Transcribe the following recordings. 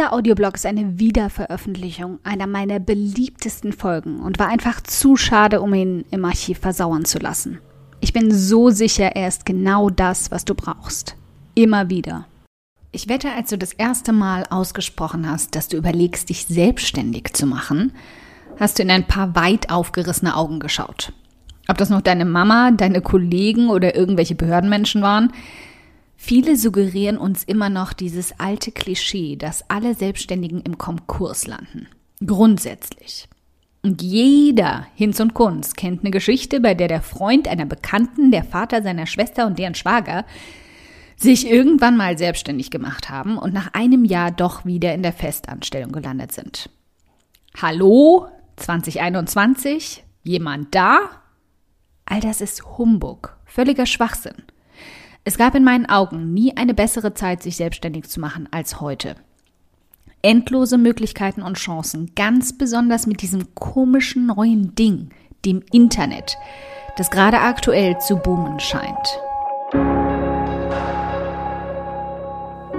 Dieser Audioblog ist eine Wiederveröffentlichung einer meiner beliebtesten Folgen und war einfach zu schade, um ihn im Archiv versauern zu lassen. Ich bin so sicher, er ist genau das, was du brauchst. Immer wieder. Ich wette, als du das erste Mal ausgesprochen hast, dass du überlegst, dich selbstständig zu machen, hast du in ein paar weit aufgerissene Augen geschaut. Ob das noch deine Mama, deine Kollegen oder irgendwelche Behördenmenschen waren, Viele suggerieren uns immer noch dieses alte Klischee, dass alle Selbstständigen im Konkurs landen. Grundsätzlich. Und jeder Hinz und Kunz kennt eine Geschichte, bei der der Freund einer Bekannten, der Vater seiner Schwester und deren Schwager sich irgendwann mal selbstständig gemacht haben und nach einem Jahr doch wieder in der Festanstellung gelandet sind. Hallo, 2021? Jemand da? All das ist Humbug, völliger Schwachsinn. Es gab in meinen Augen nie eine bessere Zeit, sich selbstständig zu machen als heute. Endlose Möglichkeiten und Chancen, ganz besonders mit diesem komischen neuen Ding, dem Internet, das gerade aktuell zu boomen scheint.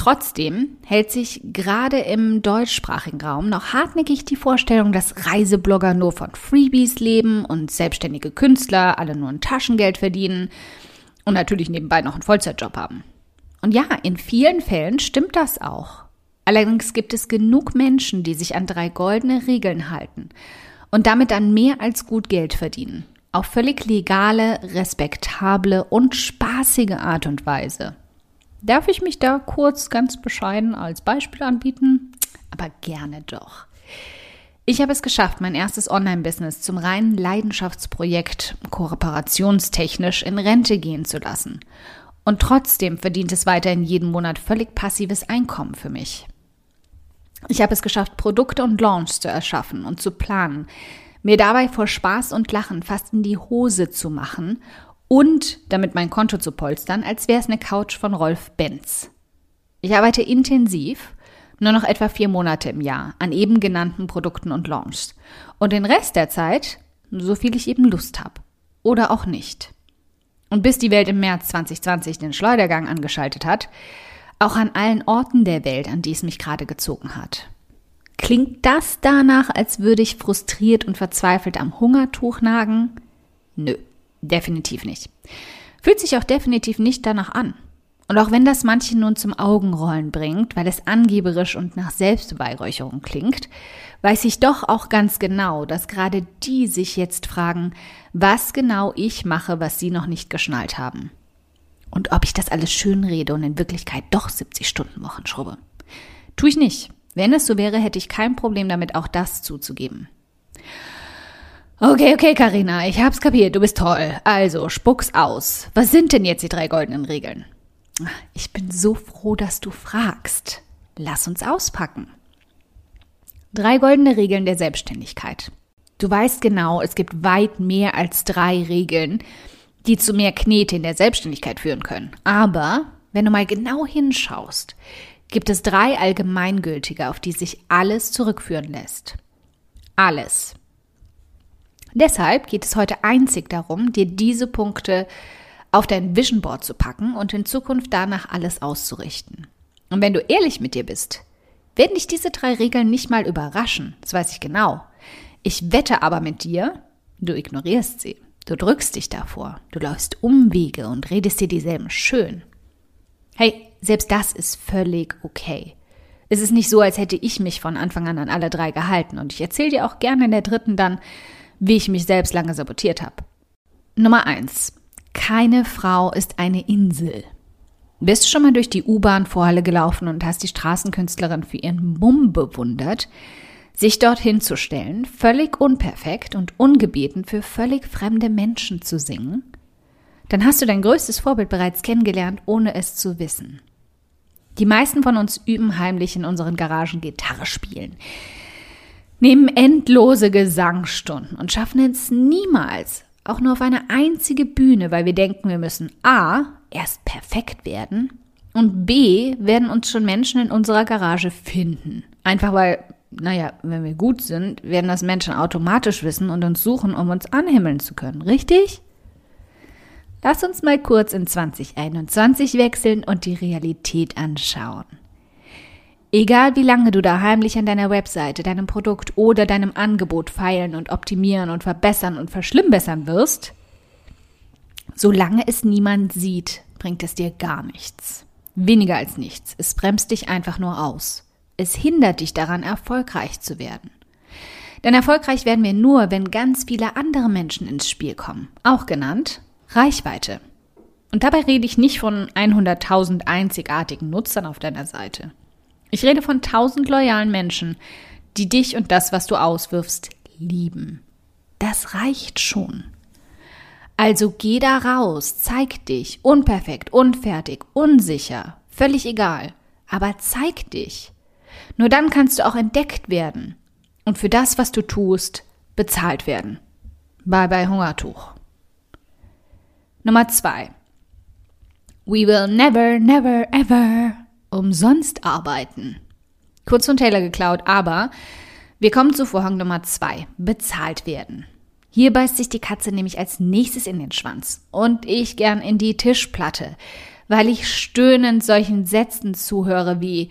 Trotzdem hält sich gerade im deutschsprachigen Raum noch hartnäckig die Vorstellung, dass Reiseblogger nur von Freebies leben und selbstständige Künstler alle nur ein Taschengeld verdienen und natürlich nebenbei noch einen Vollzeitjob haben. Und ja, in vielen Fällen stimmt das auch. Allerdings gibt es genug Menschen, die sich an drei goldene Regeln halten und damit dann mehr als gut Geld verdienen. Auf völlig legale, respektable und spaßige Art und Weise. Darf ich mich da kurz ganz bescheiden als Beispiel anbieten? Aber gerne doch. Ich habe es geschafft, mein erstes Online-Business zum reinen Leidenschaftsprojekt kooperationstechnisch in Rente gehen zu lassen. Und trotzdem verdient es weiterhin jeden Monat völlig passives Einkommen für mich. Ich habe es geschafft, Produkte und Launch zu erschaffen und zu planen, mir dabei vor Spaß und Lachen fast in die Hose zu machen und damit mein Konto zu polstern, als wäre es eine Couch von Rolf Benz. Ich arbeite intensiv, nur noch etwa vier Monate im Jahr, an eben genannten Produkten und Launches. Und den Rest der Zeit, so viel ich eben Lust habe. Oder auch nicht. Und bis die Welt im März 2020 den Schleudergang angeschaltet hat, auch an allen Orten der Welt, an die es mich gerade gezogen hat. Klingt das danach, als würde ich frustriert und verzweifelt am Hungertuch nagen? Nö. Definitiv nicht. Fühlt sich auch definitiv nicht danach an. Und auch wenn das manche nun zum Augenrollen bringt, weil es angeberisch und nach Selbstbeweihräucherung klingt, weiß ich doch auch ganz genau, dass gerade die sich jetzt fragen, was genau ich mache, was sie noch nicht geschnallt haben. Und ob ich das alles schön rede und in Wirklichkeit doch 70 Stunden Wochen schrubbe. Tu ich nicht. Wenn es so wäre, hätte ich kein Problem damit, auch das zuzugeben. Okay, okay, Karina, ich hab's kapiert, du bist toll. Also, spuck's aus. Was sind denn jetzt die drei goldenen Regeln? Ich bin so froh, dass du fragst. Lass uns auspacken. Drei goldene Regeln der Selbstständigkeit. Du weißt genau, es gibt weit mehr als drei Regeln, die zu mehr Knete in der Selbstständigkeit führen können. Aber wenn du mal genau hinschaust, gibt es drei allgemeingültige, auf die sich alles zurückführen lässt. Alles. Deshalb geht es heute einzig darum, dir diese Punkte auf dein Vision Board zu packen und in Zukunft danach alles auszurichten. Und wenn du ehrlich mit dir bist, werden dich diese drei Regeln nicht mal überraschen, das weiß ich genau. Ich wette aber mit dir, du ignorierst sie, du drückst dich davor, du läufst Umwege und redest dir dieselben schön. Hey, selbst das ist völlig okay. Es ist nicht so, als hätte ich mich von Anfang an an alle drei gehalten und ich erzähle dir auch gerne in der dritten dann, wie ich mich selbst lange sabotiert habe. Nummer eins: Keine Frau ist eine Insel. Bist du schon mal durch die U-Bahn-Vorhalle gelaufen und hast die Straßenkünstlerin für ihren Mumm bewundert? Sich dorthin zu stellen, völlig unperfekt und ungebeten für völlig fremde Menschen zu singen? Dann hast du dein größtes Vorbild bereits kennengelernt, ohne es zu wissen. Die meisten von uns üben heimlich in unseren Garagen Gitarre spielen, nehmen endlose Gesangsstunden und schaffen es niemals, auch nur auf eine einzige Bühne, weil wir denken, wir müssen A erst perfekt werden und B, werden uns schon Menschen in unserer Garage finden. Einfach weil, naja, wenn wir gut sind, werden das Menschen automatisch wissen und uns suchen, um uns anhimmeln zu können. Richtig? Lass uns mal kurz in 2021 wechseln und die Realität anschauen. Egal wie lange du da heimlich an deiner Webseite, deinem Produkt oder deinem Angebot feilen und optimieren und verbessern und verschlimmbessern wirst, Solange es niemand sieht, bringt es dir gar nichts. Weniger als nichts. Es bremst dich einfach nur aus. Es hindert dich daran, erfolgreich zu werden. Denn erfolgreich werden wir nur, wenn ganz viele andere Menschen ins Spiel kommen. Auch genannt Reichweite. Und dabei rede ich nicht von 100.000 einzigartigen Nutzern auf deiner Seite. Ich rede von 1000 loyalen Menschen, die dich und das, was du auswirfst, lieben. Das reicht schon. Also geh da raus, zeig dich, unperfekt, unfertig, unsicher, völlig egal, aber zeig dich. Nur dann kannst du auch entdeckt werden und für das, was du tust, bezahlt werden. Bye bye Hungertuch. Nummer zwei. We will never, never, ever umsonst arbeiten. Kurz von Taylor geklaut, aber wir kommen zu Vorhang Nummer zwei. Bezahlt werden. Hier beißt sich die Katze nämlich als nächstes in den Schwanz und ich gern in die Tischplatte, weil ich stöhnend solchen Sätzen zuhöre wie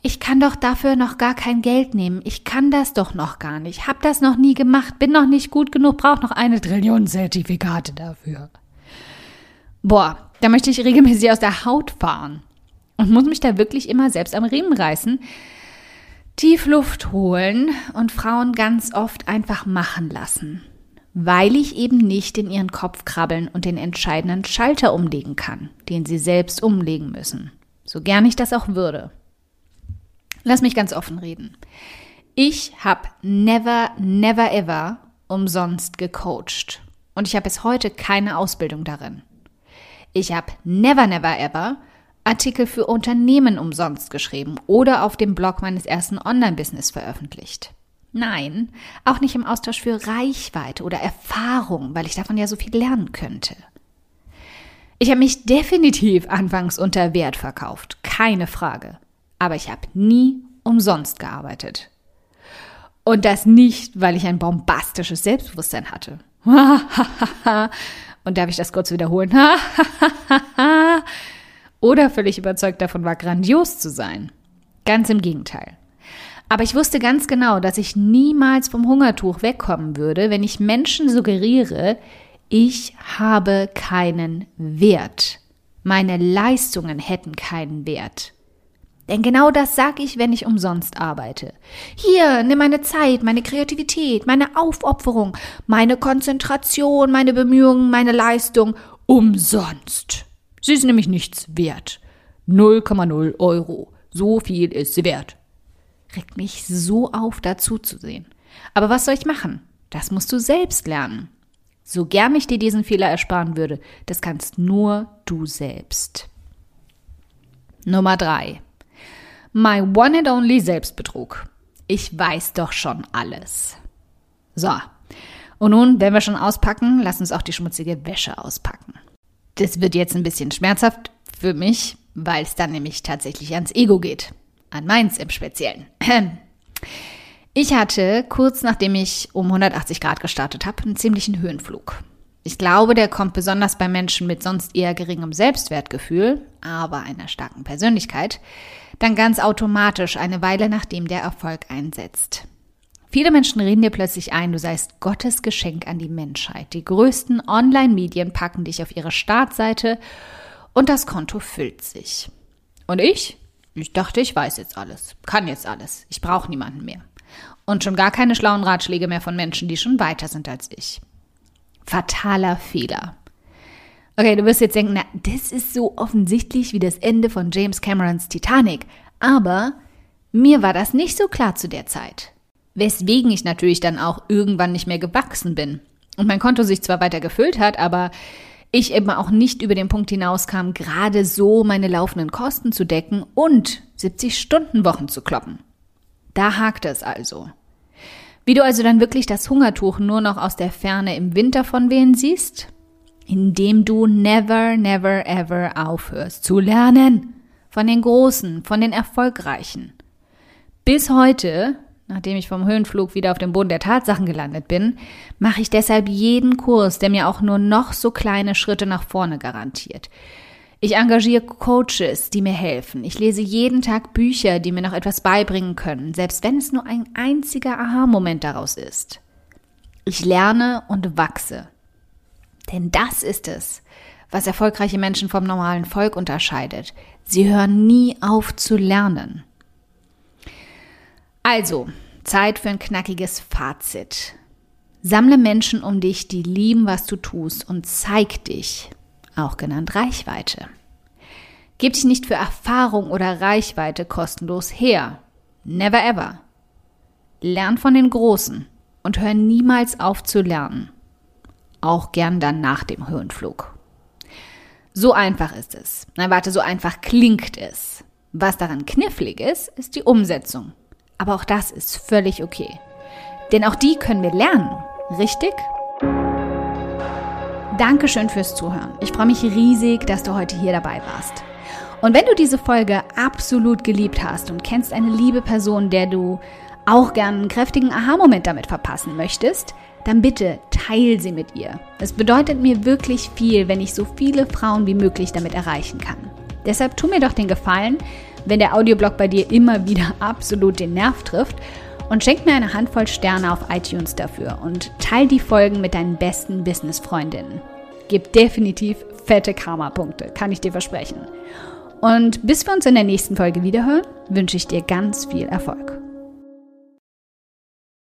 ich kann doch dafür noch gar kein Geld nehmen. Ich kann das doch noch gar nicht. Hab das noch nie gemacht. Bin noch nicht gut genug. Brauch noch eine Trillion Zertifikate dafür. Boah, da möchte ich regelmäßig aus der Haut fahren. Und muss mich da wirklich immer selbst am Riemen reißen. Tief Luft holen und Frauen ganz oft einfach machen lassen weil ich eben nicht in ihren Kopf krabbeln und den entscheidenden Schalter umlegen kann, den sie selbst umlegen müssen. So gern ich das auch würde. Lass mich ganz offen reden. Ich habe never, never, ever umsonst gecoacht. Und ich habe bis heute keine Ausbildung darin. Ich habe never, never, ever Artikel für Unternehmen umsonst geschrieben oder auf dem Blog meines ersten Online-Business veröffentlicht. Nein, auch nicht im Austausch für Reichweite oder Erfahrung, weil ich davon ja so viel lernen könnte. Ich habe mich definitiv anfangs unter Wert verkauft, keine Frage. Aber ich habe nie umsonst gearbeitet. Und das nicht, weil ich ein bombastisches Selbstbewusstsein hatte. Und darf ich das kurz wiederholen? Oder völlig überzeugt davon war, grandios zu sein. Ganz im Gegenteil. Aber ich wusste ganz genau, dass ich niemals vom Hungertuch wegkommen würde, wenn ich Menschen suggeriere, ich habe keinen Wert. Meine Leistungen hätten keinen Wert. Denn genau das sage ich, wenn ich umsonst arbeite. Hier, nimm meine Zeit, meine Kreativität, meine Aufopferung, meine Konzentration, meine Bemühungen, meine Leistung umsonst. Sie ist nämlich nichts wert. 0,0 Euro. So viel ist sie wert regt mich so auf, dazu zu sehen. Aber was soll ich machen? Das musst du selbst lernen. So gern ich dir diesen Fehler ersparen würde, das kannst nur du selbst. Nummer drei. My one and only Selbstbetrug. Ich weiß doch schon alles. So. Und nun, wenn wir schon auspacken, lass uns auch die schmutzige Wäsche auspacken. Das wird jetzt ein bisschen schmerzhaft für mich, weil es dann nämlich tatsächlich ans Ego geht an meins im Speziellen. Ich hatte kurz nachdem ich um 180 Grad gestartet habe, einen ziemlichen Höhenflug. Ich glaube, der kommt besonders bei Menschen mit sonst eher geringem Selbstwertgefühl, aber einer starken Persönlichkeit, dann ganz automatisch eine Weile nachdem der Erfolg einsetzt. Viele Menschen reden dir plötzlich ein, du seist Gottes Geschenk an die Menschheit. Die größten Online-Medien packen dich auf ihre Startseite und das Konto füllt sich. Und ich? Ich dachte, ich weiß jetzt alles, kann jetzt alles, ich brauche niemanden mehr. Und schon gar keine schlauen Ratschläge mehr von Menschen, die schon weiter sind als ich. Fataler Fehler. Okay, du wirst jetzt denken, na, das ist so offensichtlich wie das Ende von James Camerons Titanic. Aber mir war das nicht so klar zu der Zeit. Weswegen ich natürlich dann auch irgendwann nicht mehr gewachsen bin. Und mein Konto sich zwar weiter gefüllt hat, aber ich eben auch nicht über den Punkt hinauskam, gerade so meine laufenden Kosten zu decken und 70-Stunden-Wochen zu kloppen. Da hakt es also. Wie du also dann wirklich das Hungertuch nur noch aus der Ferne im Winter von wehen siehst? Indem du never, never, ever aufhörst zu lernen. Von den Großen, von den Erfolgreichen. Bis heute Nachdem ich vom Höhenflug wieder auf dem Boden der Tatsachen gelandet bin, mache ich deshalb jeden Kurs, der mir auch nur noch so kleine Schritte nach vorne garantiert. Ich engagiere Coaches, die mir helfen. Ich lese jeden Tag Bücher, die mir noch etwas beibringen können, selbst wenn es nur ein einziger Aha-Moment daraus ist. Ich lerne und wachse. Denn das ist es, was erfolgreiche Menschen vom normalen Volk unterscheidet. Sie hören nie auf zu lernen. Also, Zeit für ein knackiges Fazit. Sammle Menschen um dich, die lieben, was du tust und zeig dich, auch genannt Reichweite. Gib dich nicht für Erfahrung oder Reichweite kostenlos her. Never ever. Lern von den Großen und hör niemals auf zu lernen. Auch gern dann nach dem Höhenflug. So einfach ist es. Nein, warte, so einfach klingt es. Was daran knifflig ist, ist die Umsetzung. Aber auch das ist völlig okay. Denn auch die können wir lernen, richtig? Dankeschön fürs Zuhören. Ich freue mich riesig, dass du heute hier dabei warst. Und wenn du diese Folge absolut geliebt hast und kennst eine liebe Person, der du auch gern einen kräftigen Aha-Moment damit verpassen möchtest, dann bitte teil sie mit ihr. Es bedeutet mir wirklich viel, wenn ich so viele Frauen wie möglich damit erreichen kann. Deshalb tu mir doch den Gefallen, wenn der Audioblog bei dir immer wieder absolut den Nerv trifft und schenk mir eine Handvoll Sterne auf iTunes dafür und teil die Folgen mit deinen besten Business-Freundinnen. Gib definitiv fette Karma-Punkte, kann ich dir versprechen. Und bis wir uns in der nächsten Folge wiederhören, wünsche ich dir ganz viel Erfolg.